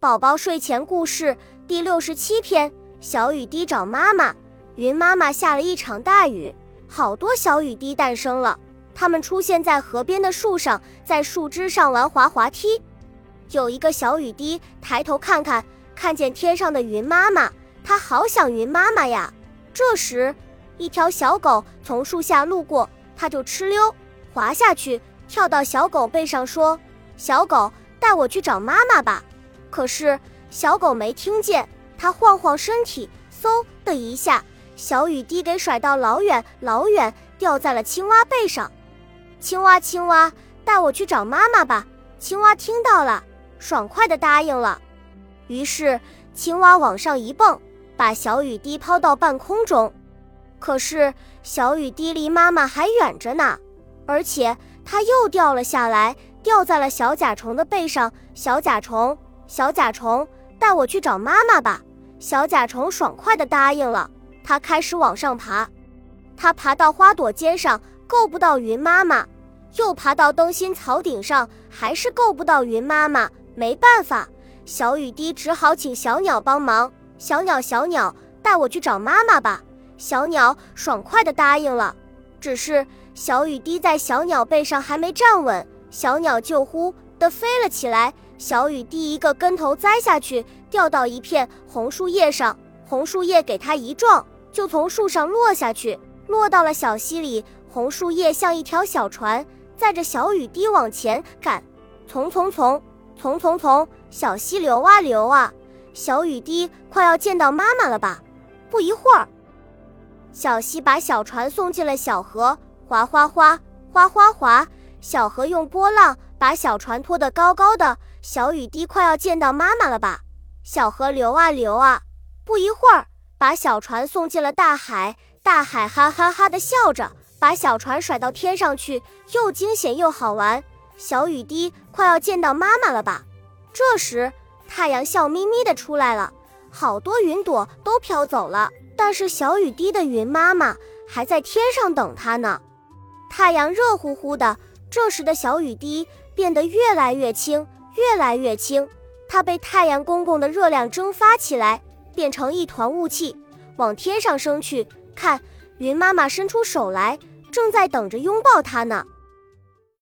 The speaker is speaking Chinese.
宝宝睡前故事第六十七篇：小雨滴找妈妈。云妈妈下了一场大雨，好多小雨滴诞生了。它们出现在河边的树上，在树枝上玩滑滑梯。有一个小雨滴抬头看看，看见天上的云妈妈，它好想云妈妈呀。这时，一条小狗从树下路过，它就哧溜滑下去，跳到小狗背上说：“小狗，带我去找妈妈吧。”可是小狗没听见，它晃晃身体，嗖的一下，小雨滴给甩到老远老远，掉在了青蛙背上。青蛙，青蛙，带我去找妈妈吧。青蛙听到了，爽快地答应了。于是青蛙往上一蹦，把小雨滴抛到半空中。可是小雨滴离妈妈还远着呢，而且它又掉了下来，掉在了小甲虫的背上。小甲虫。小甲虫，带我去找妈妈吧。小甲虫爽快地答应了。它开始往上爬，它爬到花朵尖上，够不到云妈妈；又爬到灯芯草顶上，还是够不到云妈妈。没办法，小雨滴只好请小鸟帮忙。小鸟，小鸟，带我去找妈妈吧。小鸟爽快地答应了。只是小雨滴在小鸟背上还没站稳，小鸟就呼地飞了起来。小雨滴一个跟头栽下去，掉到一片红树叶上，红树叶给它一撞，就从树上落下去，落到了小溪里。红树叶像一条小船，载着小雨滴往前赶，从从从从从从，小溪流啊流啊，小雨滴快要见到妈妈了吧？不一会儿，小溪把小船送进了小河，哗哗哗，哗哗哗，小河用波浪把小船拖得高高的。小雨滴快要见到妈妈了吧？小河流啊流啊，不一会儿把小船送进了大海。大海哈哈哈的笑着，把小船甩到天上去，又惊险又好玩。小雨滴快要见到妈妈了吧？这时太阳笑眯眯的出来了，好多云朵都飘走了，但是小雨滴的云妈妈还在天上等它呢。太阳热乎乎的，这时的小雨滴变得越来越轻。越来越轻，它被太阳公公的热量蒸发起来，变成一团雾气，往天上升去。看，云妈妈伸出手来，正在等着拥抱它呢。